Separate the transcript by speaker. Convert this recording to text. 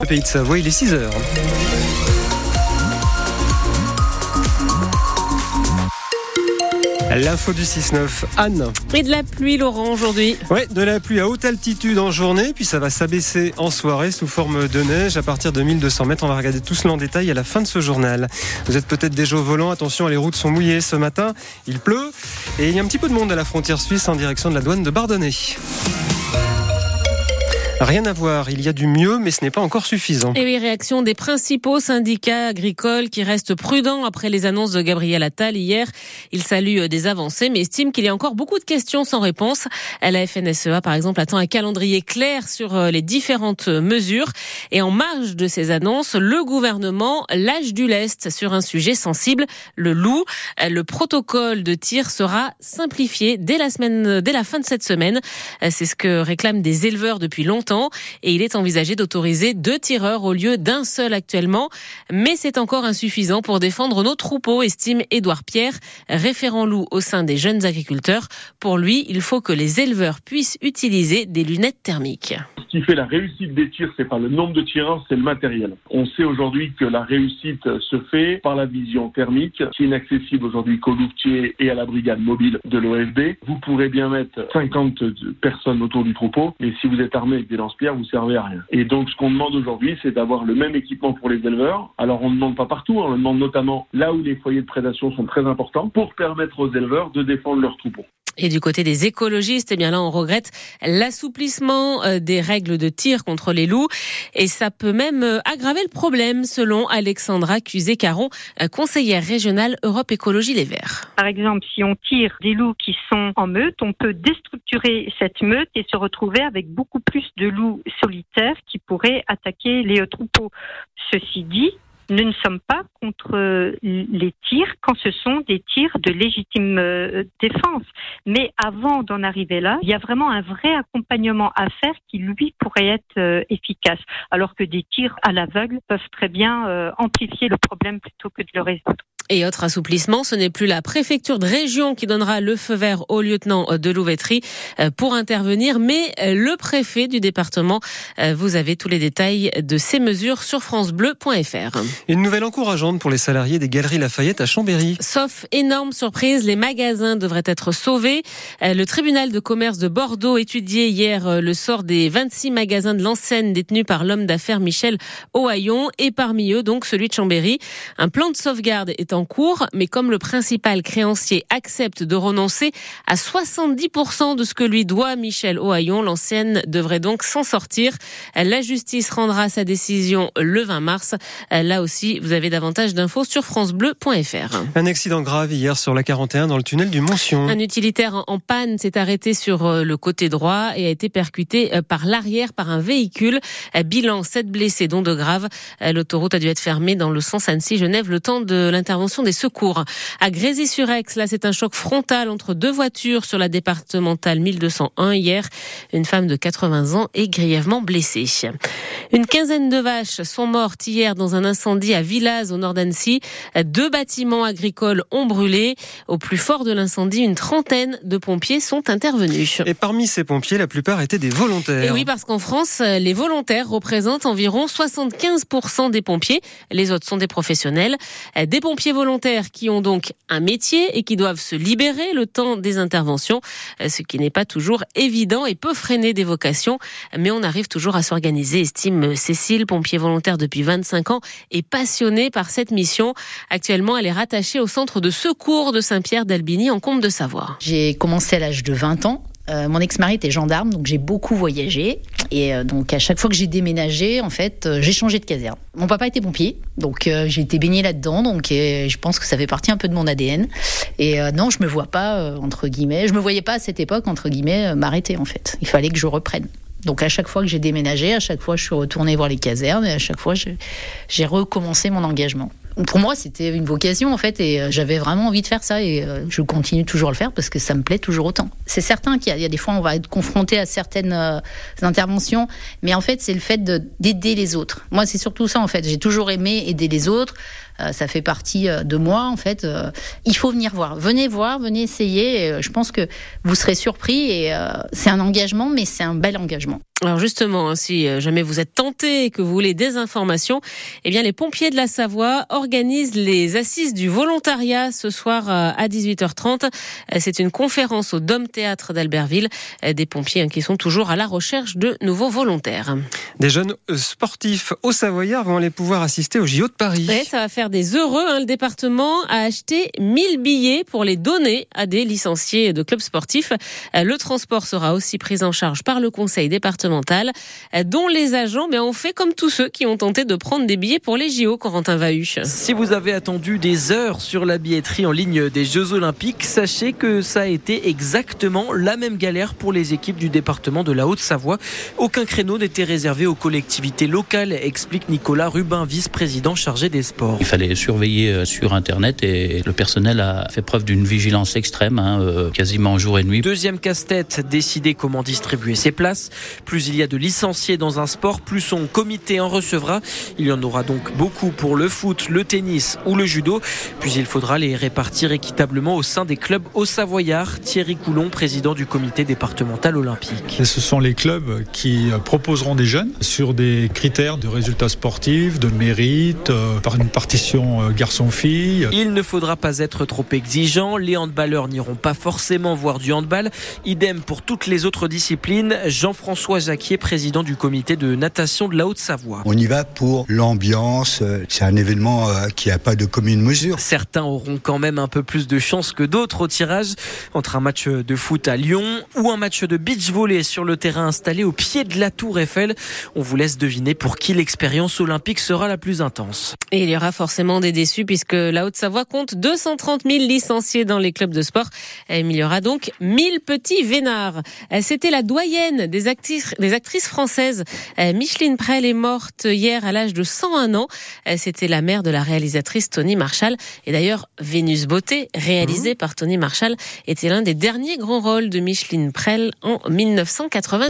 Speaker 1: Le pays de Savoie, il est 6 heures. L'info du 6-9, Anne.
Speaker 2: Et de la pluie, Laurent, aujourd'hui.
Speaker 1: Ouais, de la pluie à haute altitude en journée, puis ça va s'abaisser en soirée sous forme de neige à partir de 1200 mètres. On va regarder tout cela en détail à la fin de ce journal. Vous êtes peut-être déjà au volant, attention, les routes sont mouillées ce matin, il pleut, et il y a un petit peu de monde à la frontière suisse en direction de la douane de Bardonnay. Rien à voir, il y a du mieux, mais ce n'est pas encore suffisant.
Speaker 2: Et les réactions des principaux syndicats agricoles qui restent prudents après les annonces de Gabriel Attal hier. Il salue des avancées, mais estime qu'il y a encore beaucoup de questions sans réponse. La FNSEA, par exemple, attend un calendrier clair sur euh, les différentes mesures. Et en marge de ces annonces, le gouvernement lâche du lest sur un sujet sensible, le loup. Le protocole de tir sera simplifié dès la semaine, dès la fin de cette semaine. C'est ce que réclament des éleveurs depuis longtemps et il est envisagé d'autoriser deux tireurs au lieu d'un seul actuellement. Mais c'est encore insuffisant pour défendre nos troupeaux, estime Édouard Pierre, référent loup au sein des jeunes agriculteurs. Pour lui, il faut que les éleveurs puissent utiliser des lunettes thermiques.
Speaker 3: Ce qui fait la réussite des tirs, c'est pas le nombre de tireurs, c'est le matériel. On sait aujourd'hui que la réussite se fait par la vision thermique, qui est inaccessible aujourd'hui qu'aux louvetiers et à la brigade mobile de l'OFB. Vous pourrez bien mettre 50 personnes autour du troupeau, mais si vous êtes armé avec des vous servez à rien. Et donc, ce qu'on demande aujourd'hui, c'est d'avoir le même équipement pour les éleveurs. Alors, on ne demande pas partout, on le demande notamment là où les foyers de prédation sont très importants pour permettre aux éleveurs de défendre leurs troupeaux.
Speaker 2: Et du côté des écologistes, eh bien là, on regrette l'assouplissement euh, des règles de tir contre les loups. Et ça peut même euh, aggraver le problème, selon Alexandra Cusé-Caron, euh, conseillère régionale Europe Écologie Les Verts.
Speaker 4: Par exemple, si on tire des loups qui sont en meute, on peut déstructurer cette meute et se retrouver avec beaucoup plus de loups solitaires qui pourraient attaquer les troupeaux. Ceci dit, nous ne sommes pas contre euh, les tirs quand ce sont des tirs de légitime euh, défense. Mais avant d'en arriver là, il y a vraiment un vrai accompagnement à faire qui, lui, pourrait être euh, efficace. Alors que des tirs à l'aveugle peuvent très bien amplifier le problème plutôt que de le résoudre.
Speaker 2: Et autre assouplissement, ce n'est plus la préfecture de région qui donnera le feu vert au lieutenant de Louveterie pour intervenir, mais le préfet du département. Vous avez tous les détails de ces mesures sur francebleu.fr.
Speaker 1: Une nouvelle encourageante pour les salariés des Galeries Lafayette à Chambéry.
Speaker 2: Sauf énorme surprise, les magasins devraient être sauvés. Le tribunal de commerce de Bordeaux étudiait hier le sort des 26 magasins de l'enseigne détenus par l'homme d'affaires Michel Ohaillon et parmi eux donc celui de Chambéry. Un plan de sauvegarde est en cours, mais comme le principal créancier accepte de renoncer à 70% de ce que lui doit Michel Ohaillon, l'ancienne devrait donc s'en sortir. La justice rendra sa décision le 20 mars. Là aussi, vous avez davantage d'infos sur francebleu.fr.
Speaker 1: Un accident grave hier sur la 41 dans le tunnel du Mention.
Speaker 2: Un utilitaire en panne s'est arrêté sur euh, le côté droit et a été percuté euh, par l'arrière par un véhicule. Euh, bilan 7 blessés dont de graves. L'autoroute a dû être fermée dans le sens Annecy-Genève le temps de l'intervention des secours. À Grésy-sur-Aix, là c'est un choc frontal entre deux voitures sur la départementale 1201 hier. Une femme de 80 ans est grièvement blessée. Une quinzaine de vaches sont mortes hier dans un incendie à Villaz, au nord d'Annecy. Deux bâtiments agricoles ont brûlé. Au plus fort de l'incendie, une trentaine de pompiers sont intervenus.
Speaker 1: Et parmi ces pompiers, la plupart étaient des volontaires.
Speaker 2: Et oui, parce qu'en France, les volontaires représentent environ 75% des pompiers. Les autres sont des professionnels. Des pompiers volontaires qui ont donc un métier et qui doivent se libérer le temps des interventions, ce qui n'est pas toujours évident et peut freiner des vocations. Mais on arrive toujours à s'organiser, estime Cécile, pompier volontaire depuis 25 ans, est passionnée par cette mission. Actuellement, elle est rattachée au centre de secours de Saint-Pierre d'Albigny en Comte de Savoie.
Speaker 5: J'ai commencé à l'âge de 20 ans. Euh, mon ex-mari était gendarme, donc j'ai beaucoup voyagé. Et euh, donc à chaque fois que j'ai déménagé, en fait, euh, j'ai changé de caserne. Mon papa était pompier, donc j'ai été baignée là-dedans, donc je pense que ça fait partie un peu de mon ADN. Et non, je me vois pas entre guillemets, je me voyais pas à cette époque entre guillemets m'arrêter en fait. Il fallait que je reprenne. Donc à chaque fois que j'ai déménagé, à chaque fois je suis retournée voir les casernes et à chaque fois j'ai recommencé mon engagement. Pour moi, c'était une vocation en fait, et euh, j'avais vraiment envie de faire ça, et euh, je continue toujours à le faire parce que ça me plaît toujours autant. C'est certain qu'il y, a des fois, on va être confronté à certaines euh, interventions, mais en fait, c'est le fait d'aider les autres. Moi, c'est surtout ça en fait. J'ai toujours aimé aider les autres. Ça fait partie de moi en fait. il faut venir voir. Venez voir, venez essayer. je pense que vous serez surpris et c'est un engagement, mais c'est un bel engagement.
Speaker 2: Alors justement, hein, si euh, jamais vous êtes tenté et que vous voulez des informations, eh bien les pompiers de la Savoie organisent les assises du volontariat ce soir euh, à 18h30. Euh, c'est une conférence au Dôme Théâtre d'Albertville. Des pompiers hein, qui sont toujours à la recherche de nouveaux volontaires.
Speaker 1: Des jeunes sportifs au Savoyard vont aller pouvoir assister au JO de Paris.
Speaker 2: Oui, ça va faire des heureux. Hein. Le département a acheté 1000 billets pour les donner à des licenciés de clubs sportifs. Le transport sera aussi pris en charge par le conseil départemental euh, dont les agents mais ont fait comme tous ceux qui ont tenté de prendre des billets pour les JO, Corentin Vahu.
Speaker 6: Si vous avez attendu des heures sur la billetterie en ligne des Jeux Olympiques, sachez que ça a été exactement la même galère pour les équipes du département de la Haute-Savoie. Aucun créneau n'était réservé aux collectivités locales, explique Nicolas Rubin, vice-président chargé des sports.
Speaker 7: Il fallait surveiller euh, sur Internet et le personnel a fait preuve d'une vigilance extrême, hein, euh, quasiment jour et nuit.
Speaker 6: Deuxième casse-tête, décider comment distribuer ses places. Plus il y a de licenciés dans un sport, plus son comité en recevra. Il y en aura donc beaucoup pour le foot, le tennis ou le judo. Puis il faudra les répartir équitablement au sein des clubs au Savoyard. Thierry Coulon, président du comité départemental olympique.
Speaker 8: Et ce sont les clubs qui proposeront des jeunes sur des critères de résultats sportifs, de mérite, euh, par une partition euh, garçon-fille.
Speaker 6: Il ne faudra pas être trop exigeant. Les handballeurs n'iront pas forcément voir du handball. Idem pour toutes les autres disciplines. Jean-François qui est président du comité de natation de la Haute-Savoie.
Speaker 9: On y va pour l'ambiance. C'est un événement euh, qui n'a pas de commune mesure.
Speaker 6: Certains auront quand même un peu plus de chance que d'autres au tirage entre un match de foot à Lyon ou un match de beach volley sur le terrain installé au pied de la Tour Eiffel. On vous laisse deviner pour qui l'expérience olympique sera la plus intense.
Speaker 2: Et il y aura forcément des déçus puisque la Haute-Savoie compte 230 000 licenciés dans les clubs de sport. il y aura donc 1000 petits vénards. C'était la doyenne des actrices, des actrices françaises. Euh, Micheline Prel est morte hier à l'âge de 101 ans. Euh, c'était la mère de la réalisatrice Tony Marshall. Et d'ailleurs, Vénus Beauté, réalisée mmh. par Tony Marshall, était l'un des derniers grands rôles de Micheline Prel en 1980.